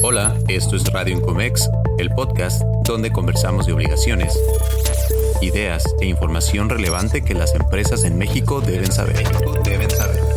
Hola, esto es Radio Incomex, el podcast donde conversamos de obligaciones, ideas e información relevante que las empresas en México deben saber. Deben saber.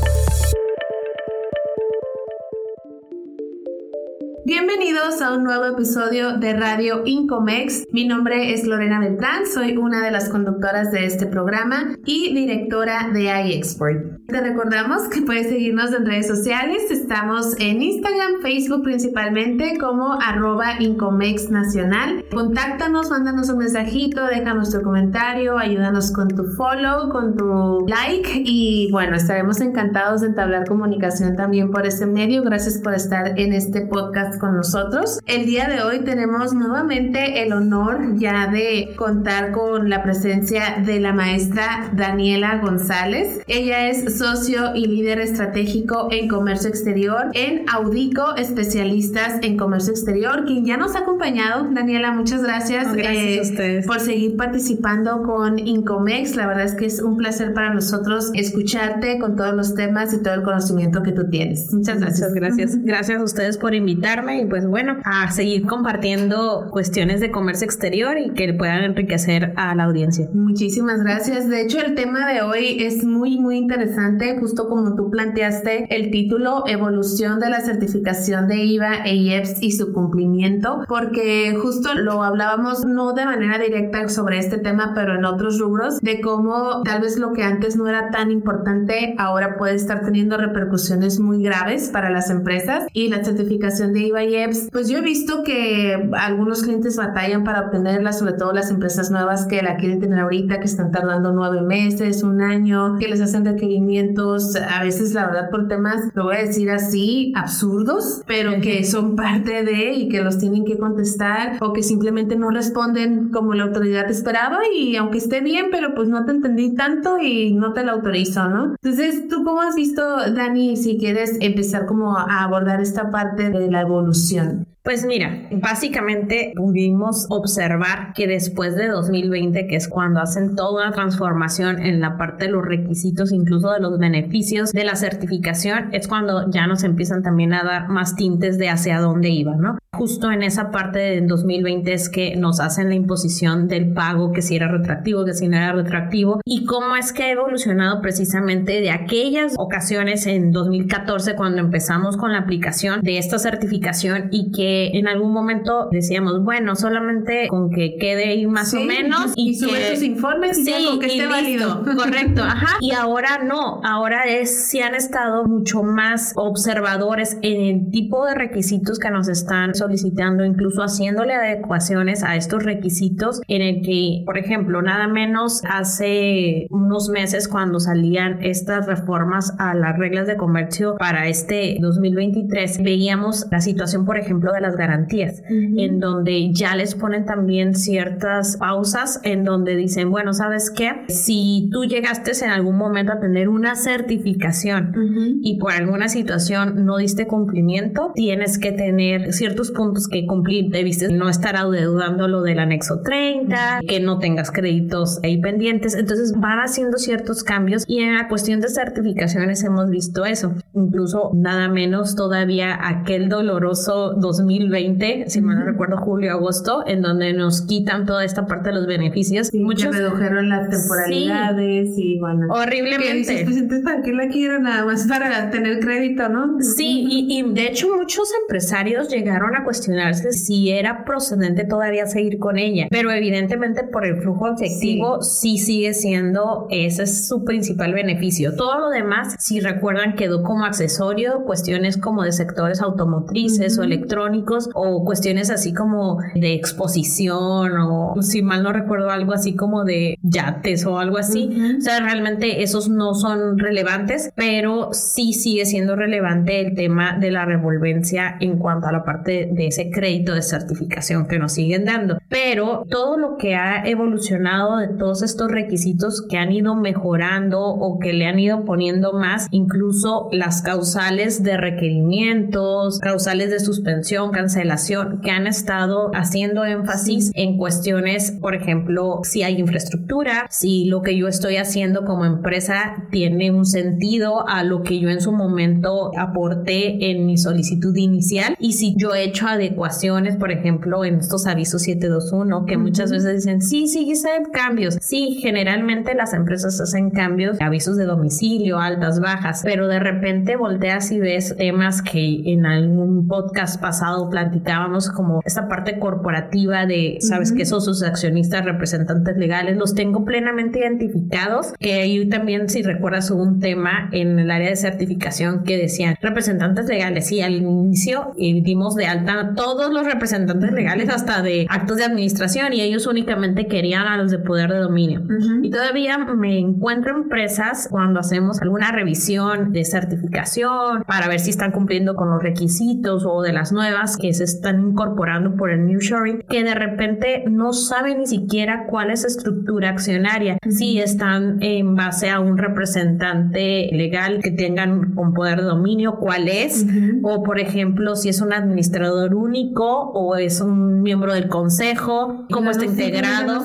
A un nuevo episodio de Radio Incomex. Mi nombre es Lorena Beltrán, soy una de las conductoras de este programa y directora de iExport. Te recordamos que puedes seguirnos en redes sociales. Estamos en Instagram, Facebook principalmente como arroba Incomex Nacional. Contáctanos, mándanos un mensajito, déjanos tu comentario, ayúdanos con tu follow, con tu like y bueno, estaremos encantados de entablar comunicación también por este medio. Gracias por estar en este podcast con nosotros. El día de hoy tenemos nuevamente el honor ya de contar con la presencia de la maestra Daniela González. Ella es socio y líder estratégico en comercio exterior en Audico, especialistas en comercio exterior, quien ya nos ha acompañado. Daniela, muchas gracias, eh, por seguir participando con Incomex. La verdad es que es un placer para nosotros escucharte con todos los temas y todo el conocimiento que tú tienes. Muchas gracias. Muchas gracias. Gracias a ustedes por invitarme y pues bueno, a seguir compartiendo cuestiones de comercio exterior y que puedan enriquecer a la audiencia. Muchísimas gracias. De hecho, el tema de hoy es muy, muy interesante justo como tú planteaste el título, evolución de la certificación de IVA e IEPS y su cumplimiento, porque justo lo hablábamos no de manera directa sobre este tema, pero en otros rubros, de cómo tal vez lo que antes no era tan importante ahora puede estar teniendo repercusiones muy graves para las empresas y la certificación de IVA y IEPS, pues yo he visto que algunos clientes batallan para obtenerla, sobre todo las empresas nuevas que la quieren tener ahorita, que están tardando nueve meses, un año, que les hacen requerimientos a veces la verdad por temas, lo voy a decir así, absurdos, pero que son parte de y que los tienen que contestar o que simplemente no responden como la autoridad esperaba y aunque esté bien, pero pues no te entendí tanto y no te lo autorizo, ¿no? Entonces, ¿tú cómo has visto, Dani, si quieres empezar como a abordar esta parte de la evolución? Pues mira, básicamente pudimos observar que después de 2020, que es cuando hacen toda una transformación en la parte de los requisitos, incluso de los beneficios de la certificación, es cuando ya nos empiezan también a dar más tintes de hacia dónde iba, ¿no? Justo en esa parte de 2020 es que nos hacen la imposición del pago, que si era retractivo, que si no era retractivo, y cómo es que ha evolucionado precisamente de aquellas ocasiones en 2014 cuando empezamos con la aplicación de esta certificación y que en algún momento decíamos, bueno, solamente con que quede ahí más o menos y, y que sus informes y sí, que esté válido. Correcto, ajá. Y ahora no, ahora es si han estado mucho más observadores en el tipo de requisitos que nos están solicitando, incluso haciéndole adecuaciones a estos requisitos en el que, por ejemplo, nada menos hace unos meses cuando salían estas reformas a las reglas de comercio para este 2023, veíamos la situación, por ejemplo, de las garantías, en donde ya les ponen también ciertas pausas en donde dicen, bueno, ¿sabes qué? Si tú llegaste en algún momento a tener una certificación y por alguna situación no diste cumplimiento, tienes que tener ciertos puntos que cumplir, debiste no estar adeudando lo del anexo 30, que no tengas créditos ahí pendientes, entonces van haciendo ciertos cambios y en la cuestión de certificaciones hemos visto eso, incluso nada menos todavía aquel doloroso 2000 2020, si mal no recuerdo, julio, agosto, en donde nos quitan toda esta parte de los beneficios. Sí, Muchos redujeron las temporalidades y bueno. Horriblemente. Dices, pues entonces, ¿para qué la quiero? Nada más para tener crédito, ¿no? Sí, y, y, de hecho muchos empresarios llegaron a cuestionarse si era procedente todavía seguir con ella, pero evidentemente por el flujo efectivo sí, sigue siendo, ese es su principal beneficio. Todo lo demás, si recuerdan, quedó como accesorio, cuestiones como de sectores automotrices o electrónicos o cuestiones así como de exposición o si mal no recuerdo algo así como de yates o algo así. O sea, realmente esos no son relevantes, pero sí sigue siendo relevante el tema de la revolvencia en cuanto a la parte de ese crédito de certificación que nos siguen dando. Pero todo lo que ha evolucionado de todos estos requisitos que han ido mejorando o que le han ido poniendo más, incluso las causales de requerimientos, causales de suspensión, con cancelación, que han estado haciendo énfasis en cuestiones, por ejemplo, si hay infraestructura, si lo que yo estoy haciendo como empresa tiene un sentido a lo que yo en su momento aporté en mi solicitud inicial. Y si yo he hecho adecuaciones, por ejemplo, en estos avisos 721, que muchas veces dicen, sí, sí, hice cambios. Sí, generalmente las empresas hacen cambios, avisos de domicilio, altas, bajas, pero de repente volteas y ves temas que en algún podcast pasado platicábamos como esta parte corporativa de, sabes, que esos sus accionistas, representantes legales, los tengo plenamente identificados, que ahí también, si recuerdas, hubo un tema en el área de certificación que decían representantes legales y al inicio y dimos de alta todos los representantes legales hasta de actos de administración y ellos únicamente querían a los de poder de dominio. Y todavía me encuentro empresas cuando hacemos alguna revisión de certificación para ver si están cumpliendo con los requisitos o de las nuevas que se están incorporando por el New Shoring, que de repente no saben ni siquiera cuál es estructura accionaria, si están en base a un representante legal que tengan con poder de dominio, cuál es, o por ejemplo, si es un administrador único o es un miembro del consejo, cómo está integrado.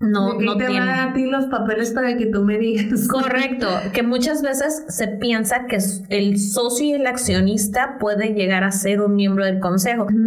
No, no te va a dar a ti los papeles para que tú me digas. Correcto, que muchas veces se piensa que el socio y el accionista puede llegar a ser un miembro del consejo.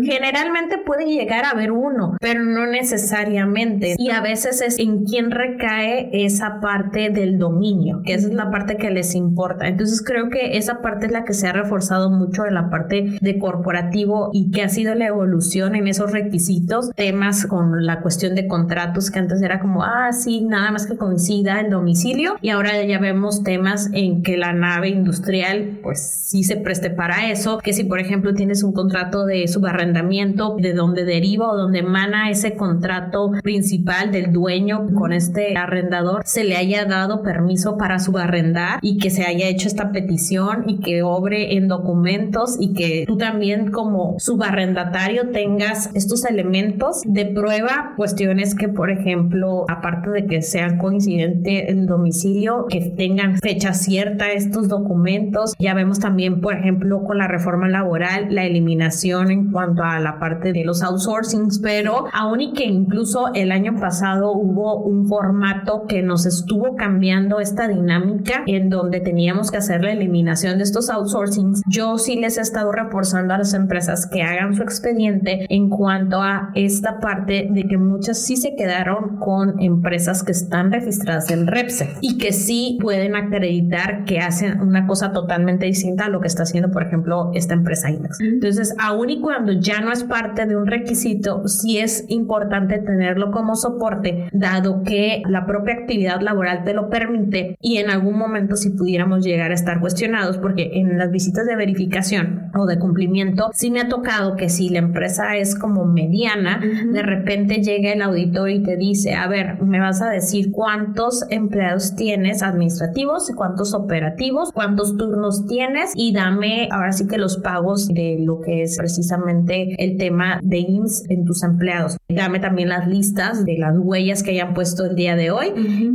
Generalmente puede llegar a haber uno, pero no necesariamente. Y a veces es en quién recae esa parte del dominio, que esa es la parte que les importa. Entonces creo que esa parte es la que se ha reforzado mucho en la parte de corporativo y que ha sido la evolución en esos requisitos, temas con la cuestión de contratos que antes era como, ah, sí, nada más que coincida el domicilio y ahora ya vemos temas en que la nave industrial pues sí se preste para eso, que si por ejemplo tienes un contrato de subarrendamiento de donde deriva o donde emana ese contrato principal del dueño con este arrendador, se le haya dado permiso para subarrendar y que se haya hecho esta petición y que obre en documentos y que tú también como subarrendatario tengas estos elementos de prueba, cuestiones que por ejemplo, aparte de que sean coincidente el domicilio, que tengan fecha cierta estos documentos. Ya vemos también, por ejemplo, con la reforma laboral, la eliminación en cuanto a la parte de los outsourcings, pero aún y que incluso el año pasado hubo un formato que nos estuvo cambiando esta dinámica en donde teníamos que hacer la eliminación de estos outsourcings, yo sí les he estado reforzando a las empresas que hagan su expediente en cuanto a esta parte de que muchas sí se quedaron con empresas que están registradas en REPSE y que sí pueden acreditar que hacen una cosa totalmente distinta a lo que está haciendo, por ejemplo, esta empresa INEX. Entonces, aún y cuando ya no es parte de un requisito, sí es importante tenerlo como soporte, dado que la propia actividad laboral te lo permite y en algún momento si pudiéramos llegar a estar cuestionados, porque en las visitas de verificación o de cumplimiento, sí me ha tocado que si la empresa es como mediana, de repente llega el auditor y te dice, a ver, me vas a decir cuántos empleados tienes administrativos, cuántos operativos, cuántos turnos tienes y dame ahora sí que los pagos de lo que es precisamente el tema de IMSS en tus empleados. Dame también las listas de las huellas que hayan puesto el día de hoy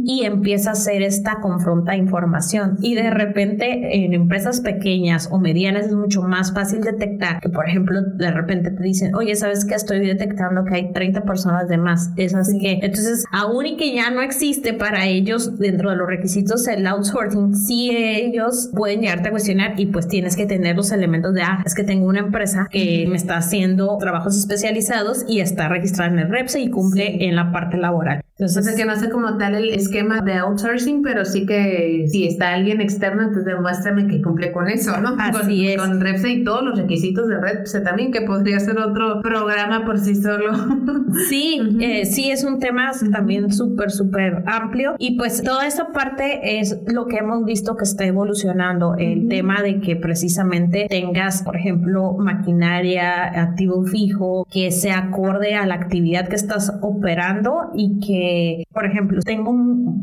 y empieza a hacer esta confronta información. Y de repente en empresas pequeñas o medianas es mucho más fácil detectar que, por ejemplo, de repente te dicen, oye, ¿sabes qué? Estoy detectando que hay 30 personas de más. Es así que, entonces, aún y que ya no existe para ellos dentro de los requisitos el outsourcing, sí ellos pueden llegarte a cuestionar y pues tienes que tener los elementos de, ah, es que tengo una empresa que me está haciendo trabajos especializados y está registrada en el REPSE y cumple en la parte laboral. Entonces, que no sé como tal el esquema de outsourcing, pero sí que si está alguien externo, entonces demuéstrame que cumple con eso, ¿no? Así con, es. Con REPSE y todos los requisitos de REPSE también, que podría ser otro programa por sí solo. Sí, eh, sí, es un tema también súper, súper amplio. Y pues toda esa parte es lo que hemos visto que está evolucionando. El tema de que precisamente tengas, por ejemplo, maquinaria, activo fijo, que se acorde a la actividad que estás operando y que porque, por ejemplo, tengo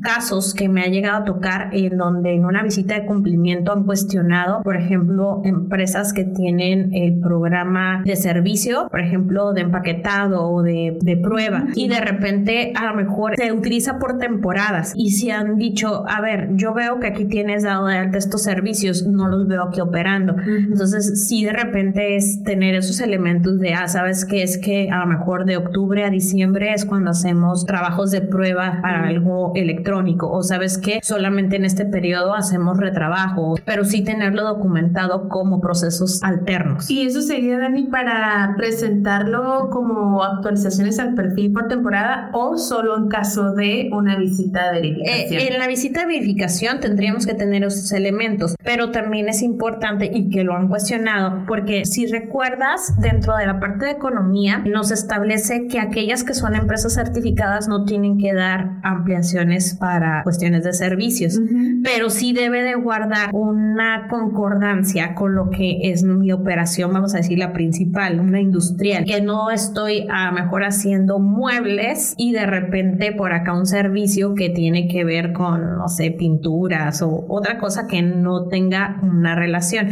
casos que me ha llegado a tocar en donde en una visita de cumplimiento han cuestionado, por ejemplo, empresas que tienen el programa de servicio, por ejemplo, de empaquetado o de, de prueba, y de repente a lo mejor se utiliza por temporadas y si han dicho, a ver, yo veo que aquí tienes dado de alta estos servicios, no los veo aquí operando. Entonces, si de repente es tener esos elementos de, ah, sabes que es que a lo mejor de octubre a diciembre es cuando hacemos trabajos de prueba para algo electrónico, o sabes que solamente en este periodo hacemos retrabajo, pero sí tenerlo documentado como procesos alternos. Y eso sería, Dani, para presentarlo como actualizaciones al perfil por temporada o solo en caso de una visita de verificación. Eh, en la visita de verificación tendríamos que tener esos elementos, pero también es importante y que lo han cuestionado, porque si recuerdas, dentro de la parte de economía nos establece que aquellas que son empresas certificadas no tienen que dar ampliaciones para cuestiones de servicios, pero sí debe de guardar una concordancia con lo que es mi operación, vamos a decir la principal, una industrial, que no estoy a mejor haciendo muebles y de repente por acá un servicio que tiene que ver con, no sé, pinturas o otra cosa que no tenga una relación.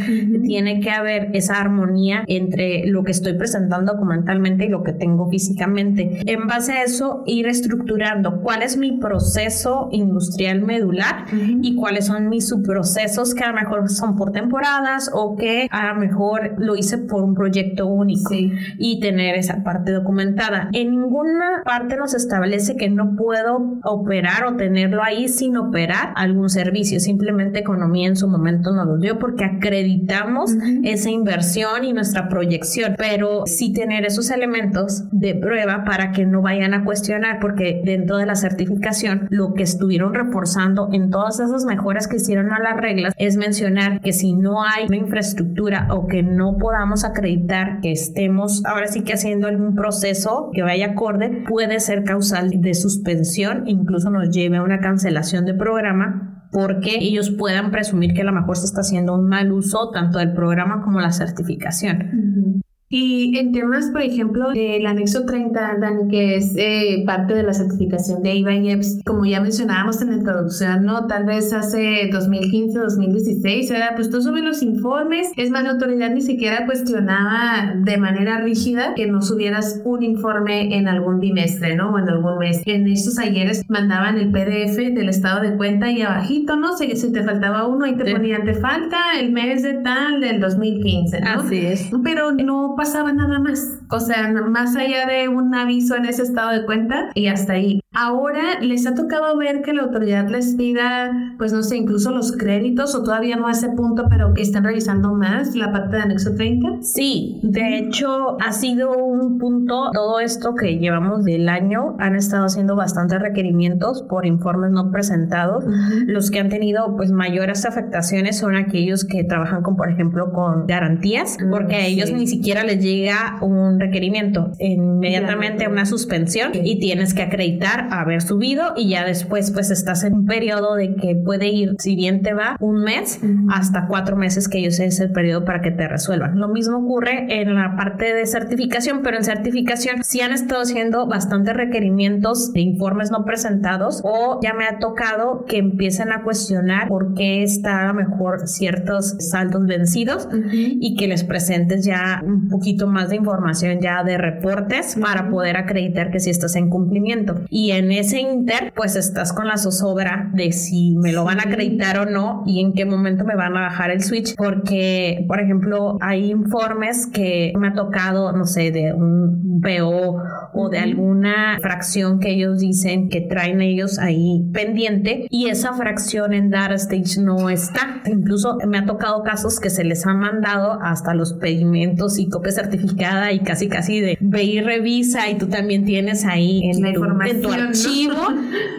Tiene que haber esa armonía entre lo que estoy presentando documentalmente y lo que tengo físicamente. En base a eso, ir estructurando cuál es mi proceso industrial medular y cuáles son mis subprocesos que a lo mejor son por temporadas o que a lo mejor lo hice por un proyecto único y tener esa parte documentada. En ninguna parte nos establece que no puedo operar o tenerlo ahí sin operar algún servicio. Simplemente economía en su momento nos lo dio porque acreditamos esa inversión y nuestra proyección, pero sí tener esos elementos de prueba para que no vayan a cuestionar porque dentro de la certificación lo que estuvieron reforzando en todas esas mejoras que hicieron a las reglas es mencionar que si no hay una infraestructura o que no podamos acreditar que estemos ahora sí que haciendo algún proceso que vaya acorde, puede ser causal de suspensión, incluso nos lleve a una cancelación de programa porque ellos puedan presumir que a lo mejor se está haciendo un mal uso tanto del programa como la certificación. Y en temas, por ejemplo, del anexo 30, Dani, que es eh, parte de la certificación de IVA y EPS, como ya mencionábamos en la introducción, ¿no? Tal vez hace 2015, 2016, era pues tú subes los informes, es más, la autoridad ni siquiera cuestionaba de manera rígida que no subieras un informe en algún trimestre, ¿no? O en algún mes. En estos ayeres mandaban el PDF del estado de cuenta y abajito, ¿no? Si, si te faltaba uno, ahí te ponían, te falta el mes de tal del 2015, ¿no? Así es. Pero no pasaba nada más. O sea, más allá de un aviso en ese estado de cuenta y hasta ahí. Ahora les ha tocado ver que la autoridad les pida, pues no sé, incluso los créditos o todavía no a ese punto, pero que están revisando más la parte de anexo 30. Sí, de hecho ha sido un punto, todo esto que llevamos del año, han estado haciendo bastantes requerimientos por informes no presentados. Los que han tenido pues mayores afectaciones son aquellos que trabajan con, por ejemplo, con garantías, mm, porque a ellos ni siquiera les llega un requerimiento, inmediatamente una suspensión y tienes que acreditar haber subido y ya después pues estás en un periodo de que puede ir, si bien te va, un mes hasta cuatro meses que ellos es el periodo para que te resuelvan. Lo mismo ocurre en la parte de certificación, pero en certificación sí han estado haciendo bastantes requerimientos de informes no presentados o ya me ha tocado que empiecen a cuestionar por qué está a lo mejor ciertos saldos vencidos y que les presentes ya un poquito más de información ya de reportes para poder acreditar que sí estás en cumplimiento. Y en ese inter, pues estás con la zozobra de si me lo van a acreditar o no y en qué momento me van a bajar el switch, porque, por ejemplo, hay informes que me ha tocado, no sé, de un PO o de alguna fracción que ellos dicen que traen ellos ahí pendiente y esa fracción en Data Stage no está. Incluso me ha tocado casos que se les han mandado hasta los pedimentos y copia certificada y casi casi de ve y revisa y tú también tienes ahí en, la información archivo,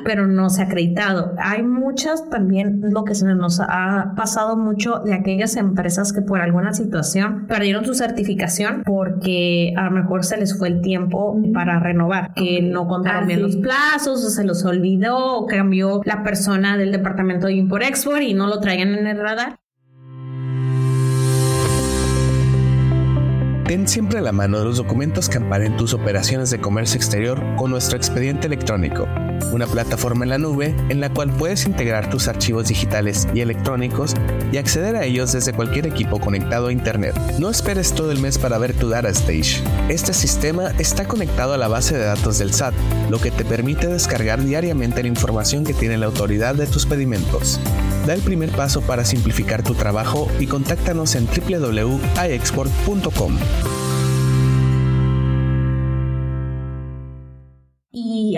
pero no se ha acreditado. Hay muchas también, lo que se nos ha pasado mucho de aquellas empresas que por alguna situación perdieron su certificación porque a lo mejor se les fue el tiempo para renovar, que no contaron bien los plazos o se los olvidó o cambió la persona del departamento de Import-Export y no lo traían en el radar. Ten siempre a la mano los documentos que amparen tus operaciones de comercio exterior con nuestro expediente electrónico una plataforma en la nube en la cual puedes integrar tus archivos digitales y electrónicos y acceder a ellos desde cualquier equipo conectado a Internet. No esperes todo el mes para ver tu Data Stage. Este sistema está conectado a la base de datos del SAT, lo que te permite descargar diariamente la información que tiene la autoridad de tus pedimentos. Da el primer paso para simplificar tu trabajo y contáctanos en www.iexport.com.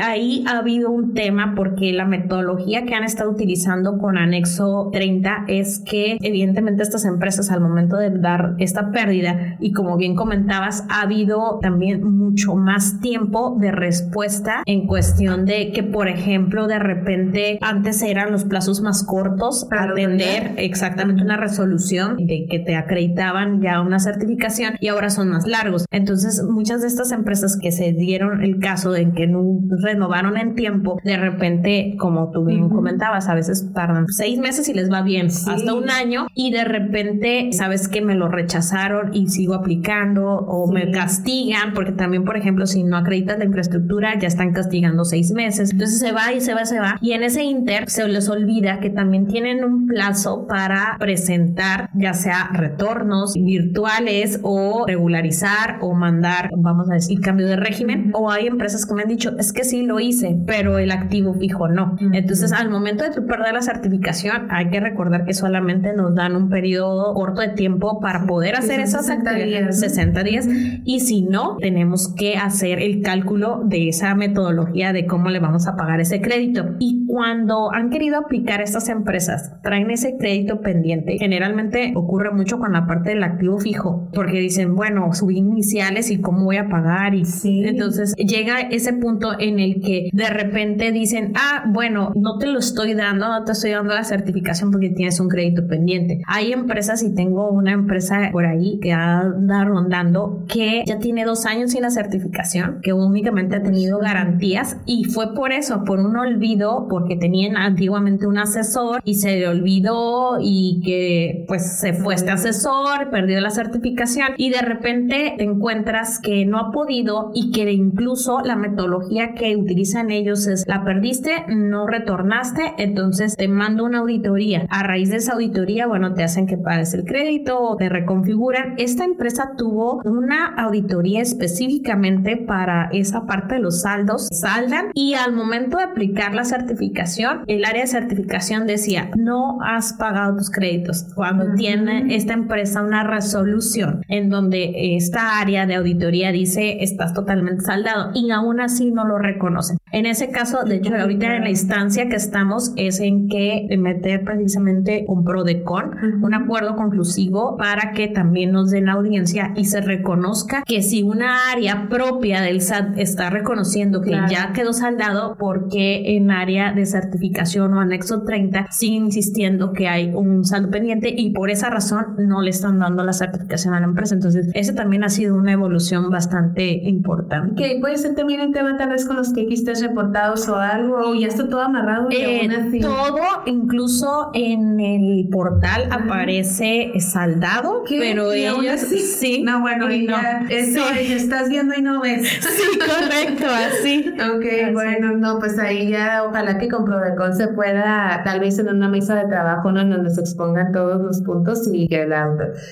ahí ha habido un tema porque la metodología que han estado utilizando con anexo 30 es que evidentemente estas empresas al momento de dar esta pérdida y como bien comentabas ha habido también mucho más tiempo de respuesta en cuestión de que por ejemplo de repente antes eran los plazos más cortos para atender exactamente una resolución de que te acreditaban ya una certificación y ahora son más largos. Entonces muchas de estas empresas que se dieron el caso de que no renovaron en tiempo, de repente, como tú bien comentabas, a veces tardan seis meses y les va bien, hasta un año, y de repente sabes que me lo rechazaron y sigo aplicando o me castigan, porque también, por ejemplo, si no acreditas la infraestructura, ya están castigando seis meses. Entonces se va y se va, se va. Y en ese inter se les olvida que también tienen un plazo para presentar ya sea retornos virtuales o regularizar o mandar, vamos a decir, cambio de régimen. O hay empresas que me han dicho, es que sí lo hice, pero el activo fijo no. Entonces, al momento de tu perder la certificación, hay que recordar que solamente nos dan un periodo corto de tiempo para poder hacer esas 60 días, 60 días. Y si no, tenemos que hacer el cálculo de esa metodología de cómo le vamos a pagar ese crédito. Y cuando han querido aplicar estas empresas, traen ese crédito pendiente. Generalmente ocurre mucho con la parte del activo fijo, porque dicen, bueno, subí iniciales y cómo voy a pagar. Y sí. entonces llega ese punto en el que de repente dicen, ah, bueno, no te lo estoy dando, no te estoy dando la certificación porque tienes un crédito pendiente. Hay empresas y tengo una empresa por ahí que anda rondando que ya tiene dos años sin la certificación, que únicamente ha tenido garantías y fue por eso, por un olvido, porque tenían antiguamente un asesor y se le olvidó y que pues se fue este asesor, perdió la certificación y de repente te encuentras que no ha podido y que incluso la metodología que utilizan ellos es la perdiste, no retornaste, entonces te mando una auditoría. A raíz de esa auditoría, bueno, te hacen que pagues el crédito o te reconfiguran. Esta empresa tuvo una auditoría específicamente para esa parte de los saldos, saldan y al momento de aplicar la certificación, el área de certificación decía, no has pagado tus créditos. Cuando tiene esta empresa una resolución en donde esta área de auditoría dice, estás totalmente saldado y aún así no lo reconocen. En ese caso, de hecho, ahorita en la instancia que estamos es en que meter precisamente un PRODECON, un acuerdo conclusivo para que también nos den audiencia y se reconozca que si una área propia del SAT está reconociendo que ya quedó saldado, porque en área de certificación o anexo 30 sigue insistiendo que hay un saldo pendiente y por esa razón no le están dando la certificación a la empresa. Entonces, ese también ha sido una evolución bastante importante. Que puede ser también el tema tal vez con los que viste reportados o algo, o ya está todo amarrado. Eh, todo, incluso en el portal aparece saldado, pero ellos sí. No, bueno, y no. Eso estás viendo y no ves. Sí, correcto, así. ok, bueno, no, pues ahí ya ojalá que con Prodecon se pueda, tal vez en una mesa de trabajo, ¿no? donde se expongan todos los puntos y que la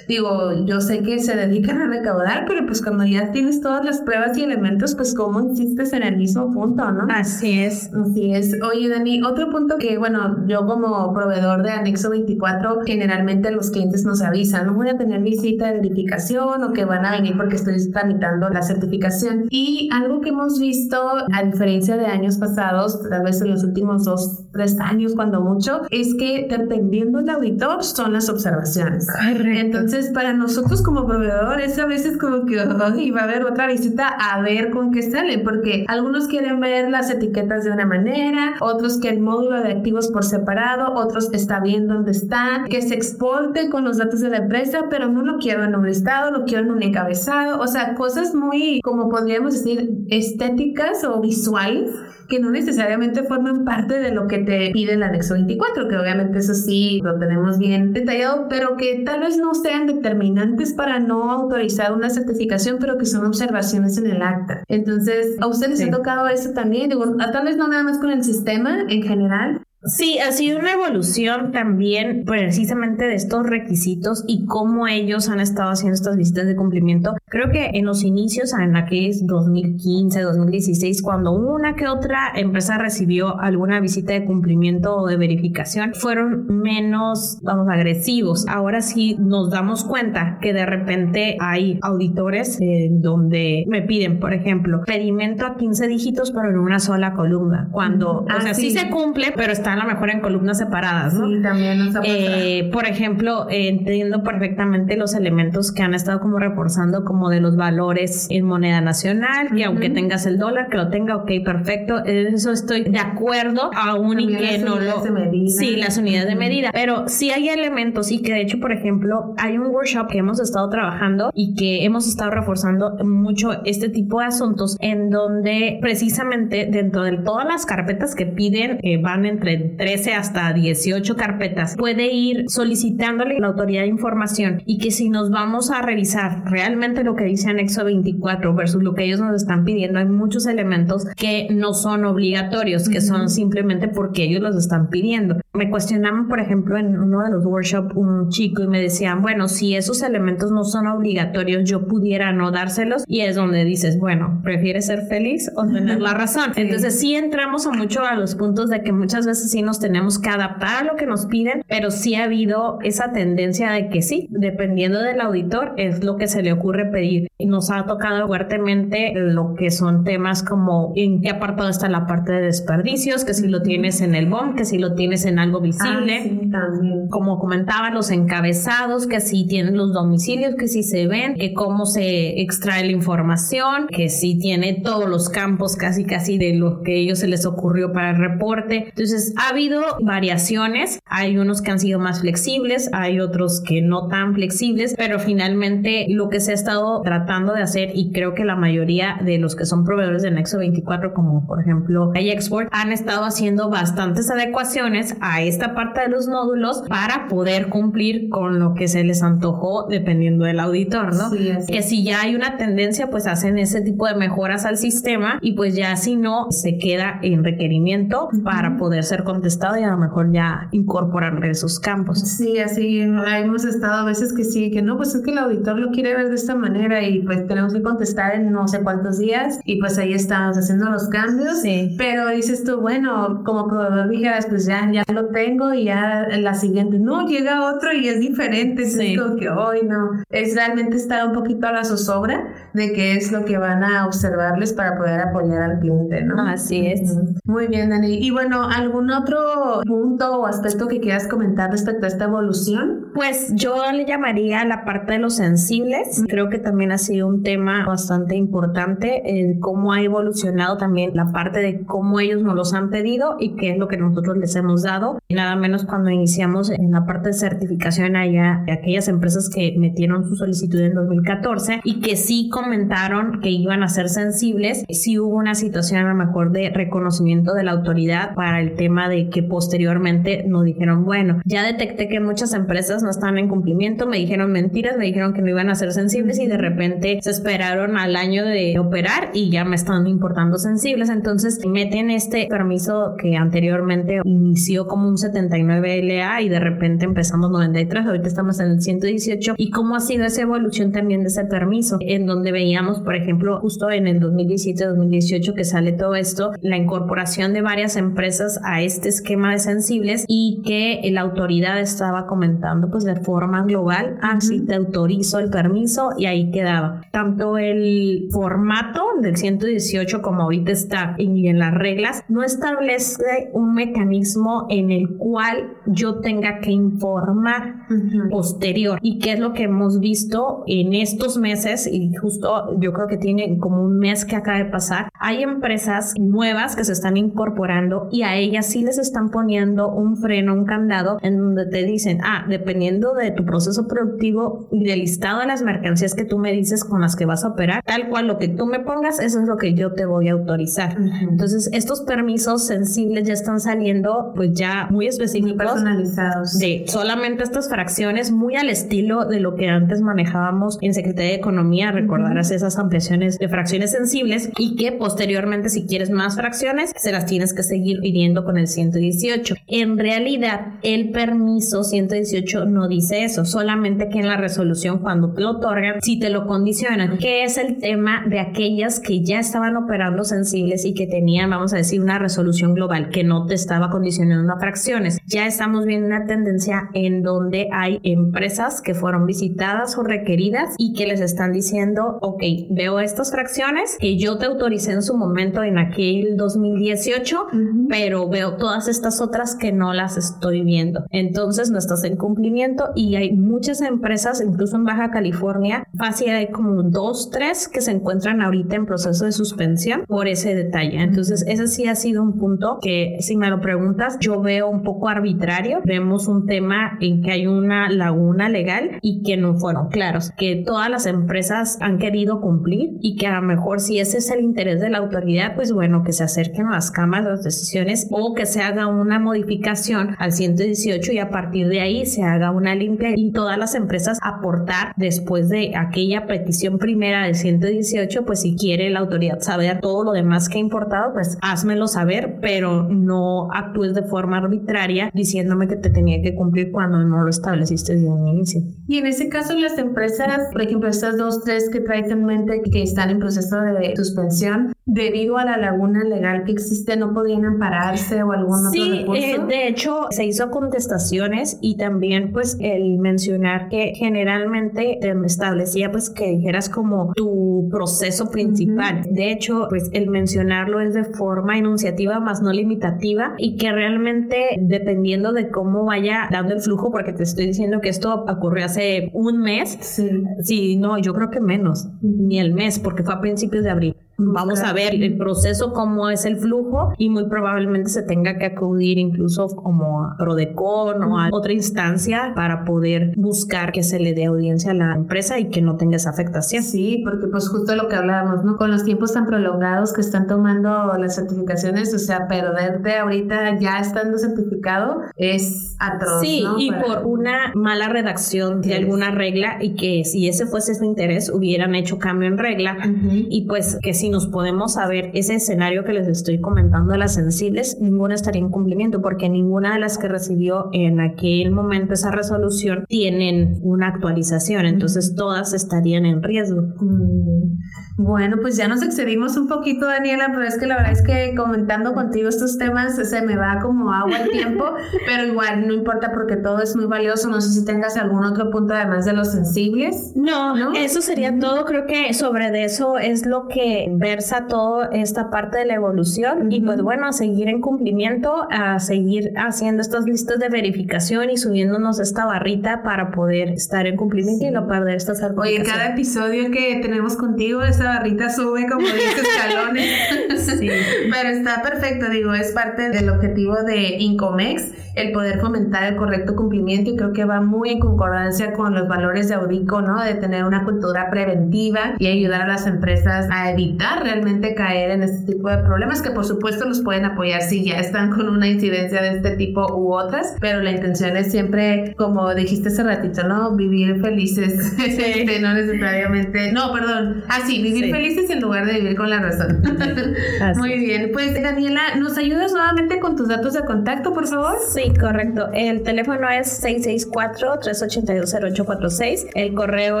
digo, yo sé que se dedican a recaudar, pero pues cuando ya tienes todas las pruebas y elementos, pues cómo insistes en el mismo punto, ¿no? Así es. Así es. Oye, Dani, otro punto que, bueno, yo como proveedor de anexo 24, generalmente los clientes nos avisan, no voy a tener visita de verificación o que van a venir porque estoy tramitando la certificación. Y algo que hemos visto, a diferencia de años pasados, tal vez en los últimos dos, tres años, cuando mucho, es que dependiendo del auditor son las observaciones. Entonces, para nosotros como proveedores, a veces como que oh, va a haber otra visita a ver con qué sale, porque algunos quieren ver las etiquetas de una manera, otros que el módulo de activos por separado, otros está bien dónde está, que se exporte con los datos de la empresa, pero no lo quiero en un listado, lo quiero en un encabezado, o sea, cosas muy, como podríamos decir, estéticas o visuales que no necesariamente forman parte de lo que te pide el anexo 24, que obviamente eso sí lo tenemos bien detallado, pero que tal vez no sean determinantes para no autorizar una certificación, pero que son observaciones en el acta. Entonces, ¿a ustedes les ha tocado eso también, digo, tal vez no nada más con el sistema en general, Sí, ha sido una evolución también precisamente de estos requisitos y cómo ellos han estado haciendo estas visitas de cumplimiento. Creo que en los inicios, en la que es 2015, 2016, cuando una que otra empresa recibió alguna visita de cumplimiento o de verificación, fueron menos, vamos, agresivos. Ahora sí nos damos cuenta que de repente hay auditores eh, donde me piden, por ejemplo, pedimento a 15 dígitos pero en una sola columna. Cuando, o sea, sí. sí se cumple, pero está a lo mejor en columnas separadas, ¿no? Sí, también nos eh, Por ejemplo, entiendo perfectamente los elementos que han estado como reforzando como de los valores en moneda nacional y aunque tengas el dólar, que lo tenga, ok, perfecto, eso estoy de acuerdo, aún y que no lo... Sí, las unidades de medida, pero sí hay elementos y que de hecho, por ejemplo, hay un workshop que hemos estado trabajando y que hemos estado reforzando mucho este tipo de asuntos en donde precisamente dentro de todas las carpetas que piden eh, van entre 13 hasta 18 carpetas, puede ir solicitándole a la autoridad de información y que si nos vamos a revisar realmente lo que dice anexo 24 versus lo que ellos nos están pidiendo, hay muchos elementos que no son obligatorios, que son simplemente porque ellos los están pidiendo. Me cuestionaban, por ejemplo, en uno de los workshops un chico y me decían, bueno, si esos elementos no son obligatorios, yo pudiera no dárselos y es donde dices, bueno, ¿prefieres ser feliz o tener la razón? Entonces sí entramos a mucho a los puntos de que muchas veces sí nos tenemos que adaptar a lo que nos piden, pero sí ha habido esa tendencia de que sí, dependiendo del auditor, es lo que se le ocurre pedir. Y nos ha tocado fuertemente lo que son temas como en qué apartado está la parte de desperdicios, que si lo tienes en el BOM, que si lo tienes en algo visible. Ah, como comentaba, los encabezados, que si tienen los domicilios, que si se ven, que cómo se extrae la información, que si tiene todos los campos casi casi de lo que ellos se les ocurrió para el reporte. Entonces, ha habido variaciones, hay unos que han sido más flexibles, hay otros que no tan flexibles, pero finalmente lo que se ha estado tratando de hacer y creo que la mayoría de los que son proveedores de Nexo 24, como por ejemplo iExport, han estado haciendo bastantes adecuaciones a esta parte de los nódulos para poder cumplir con lo que se les antojó dependiendo del auditor, ¿no? que si ya hay una tendencia, pues hacen ese tipo de mejoras al sistema y pues ya si no, se queda en requerimiento para poder ser contestado y a lo mejor ya incorporar esos campos. Sí, así hemos estado a veces que sí, que no, pues es que el auditor lo quiere ver de esta manera y pues tenemos que contestar en no sé cuántos días y pues ahí estamos haciendo los cambios, sí. pero dices tú, bueno, como proveedor dijeras, pues ya, ya lo tengo y ya la siguiente, no, llega otro y es diferente, es como que hoy no, es realmente estar un poquito a la zozobra de qué es lo que van a observarles para poder apoyar al cliente, ¿no? Así es. Muy bien, Dani. Y bueno, ¿algún otro punto o aspecto que quieras comentar respecto a esta evolución? Pues yo le llamaría la parte de los sensibles. Creo que también ha sido un tema bastante importante, el cómo ha evolucionado también la parte de cómo ellos nos los han pedido y qué es lo que nosotros les hemos dado. Y nada menos cuando iniciamos en la parte de certificación allá, aquellas empresas que metieron su solicitud en 2014 y que sí comentaron que iban a ser sensibles, sí hubo una situación a lo mejor de reconocimiento de la autoridad para el tema de que posteriormente nos dijeron, bueno, ya detecté que muchas empresas no están en cumplimiento, me dijeron mentiras, me dijeron que no iban a ser sensibles y de repente se esperaron al año de operar y ya me están importando sensibles. Entonces meten este permiso que anteriormente inició como un 79 LA y de repente empezamos 93, ahorita estamos en el 118 y cómo ha sido esa evolución también de ese permiso, en donde veíamos, por ejemplo, justo en el 2017-2018 que sale todo esto, la incorporación de varias empresas a este esquema de sensibles y que la autoridad estaba comentando pues de forma global, así te autorizo el permiso y ahí quedaba. Tanto el formato del 118 como ahorita está y en las reglas no establece un mecanismo en el cual yo tenga que informar posterior. Y qué es lo que hemos visto en estos meses y justo yo creo que tiene como un mes que acaba de pasar. Hay empresas nuevas que se están incorporando y a ellas sí les están poniendo un freno un candado en donde te dicen ah dependiendo dependiendo de tu proceso productivo y del listado de las mercancías que tú me dices con las que vas a operar, tal cual lo que tú me pongas, eso es lo que yo te voy a autorizar. Entonces, estos permisos sensibles ya están saliendo, pues ya muy específicos. personalizados. De solamente estas fracciones, muy al estilo de lo que antes manejábamos en Secretaría de Economía, recordarás esas ampliaciones de fracciones sensibles y que posteriormente, si quieres más fracciones, se las tienes que seguir pidiendo con el 118. En realidad, el permiso 118 no dice eso, solamente que en la resolución cuando te lo otorgan, si te lo condicionan, que es el tema de aquellas que ya estaban operando sensibles y que tenían, vamos a decir, una resolución global que no te estaba condicionando a fracciones. Ya estamos viendo una tendencia en donde hay empresas que fueron visitadas o requeridas y que les están diciendo, ok, veo estas fracciones que yo te autoricé en su momento en aquel 2018, pero veo todas estas otras que no las estoy viendo. Entonces no estás en cumplimiento y hay muchas empresas, incluso en Baja California, fácil hay como dos, tres que se encuentran ahorita en proceso de suspensión por ese detalle. Entonces ese sí ha sido un punto que si me lo preguntas, yo veo un poco arbitrario. Vemos un tema en que hay una laguna legal y que no fueron claros, que todas las empresas han querido cumplir y que a lo mejor si ese es el interés de la autoridad, pues bueno, que se acerquen a las cámaras las decisiones o que se haga una modificación al 118 y a partir de ahí se haga una limpia y todas las empresas aportar después de aquella petición primera del 118, pues si quiere la autoridad saber todo lo demás que ha importado, pues házmelo saber, pero no actúes de forma arbitraria diciéndome que te tenía que cumplir cuando no lo estableciste desde un inicio. Y en ese caso las empresas, por ejemplo, estas dos, tres que traes en mente que están en proceso de suspensión, debido a la laguna legal que existe, no podían ampararse o algún otro Sí, recurso. eh, de hecho se hizo contestaciones y también pues el mencionar que generalmente te establecía pues que dijeras como tu proceso principal. De hecho pues el mencionarlo es de forma enunciativa más no limitativa y que realmente dependiendo de cómo vaya dando el flujo, porque te estoy diciendo que esto ocurrió hace un mes, Sí. Sí, no, yo creo que menos, ni el mes, porque fue a principios de abril. Vamos a ver el proceso, cómo es el flujo y muy probablemente se tenga que acudir incluso como a Prodecon o a otra instancia para poder buscar que se le dé audiencia a la empresa y que no tenga esa afectación. Sí, porque pues justo lo que hablábamos, ¿no? Con los tiempos tan prolongados que están tomando las certificaciones, o sea, perderte ahorita ya estando certificado es atroz, Sí, ¿no? y Para- por una mala redacción de Sí. alguna regla y que si ese fuese su interés hubieran hecho cambio en regla Ujú. y pues que si nos podemos saber ese escenario que les estoy comentando de las sensibles, ninguna estaría en cumplimiento porque ninguna de las que recibió en aquel momento esa resolución tienen una actualización, entonces todas estarían en riesgo. Mm, Bueno, pues ya nos excedimos un poquito, Daniela, pero es que la verdad es que comentando contigo estos temas se me va como agua el tiempo, pero igual no importa porque todo es muy valioso. No sé si tengas algún otro punto además de los sensibles. No, ¿No? eso sería todo. Creo que sobre de eso es lo que versa toda esta parte de la evolución. Y Ujú. pues bueno, a seguir en cumplimiento, a seguir haciendo estas listas de verificación y subiéndonos esta barrita para poder estar en cumplimiento y no perder estas Oye, cada episodio que tenemos contigo, esa barrita sube como 10 escalones. Sí. Pero está perfecto, digo, es parte del objetivo de Incomex, el poder fomentar el correcto cumplimiento y creo que va muy en concordancia con los valores de Audico, ¿no? De tener una cultura preventiva y ayudar a las empresas a evitar realmente caer en este tipo de problemas que por supuesto los pueden apoyar si ya están con una incidencia de este tipo u otras, pero la intención es siempre, como dijiste hace ratito, ¿no? Vivir felices, Este, no necesariamente, no, perdón, así, vivir Sí. felices en lugar de vivir con la razón. Así Muy bien, pues Daniela, ¿nos ayudas nuevamente con tus datos de contacto, por favor? Sí, correcto. El teléfono es 664-382-0846. El correo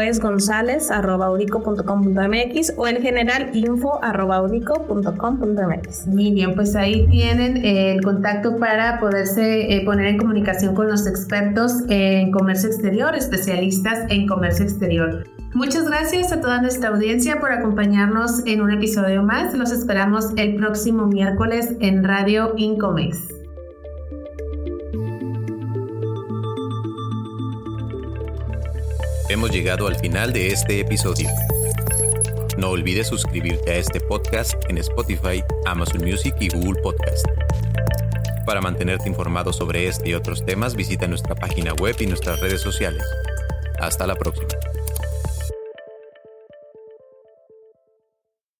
es gonzález.audico.com.mx o en general info.audico.com.mx. Muy bien, pues ahí tienen eh, el contacto para poderse eh, poner en comunicación con los expertos en comercio exterior, especialistas en comercio exterior. Muchas gracias a toda nuestra audiencia por acompañarnos en un episodio más. Los esperamos el próximo miércoles en Radio Incomex. Hemos llegado al final de este episodio. No olvides suscribirte a este podcast en Spotify, Amazon Music y Google Podcast. Para mantenerte informado sobre este y otros temas, visita nuestra página web y nuestras redes sociales. Hasta la próxima.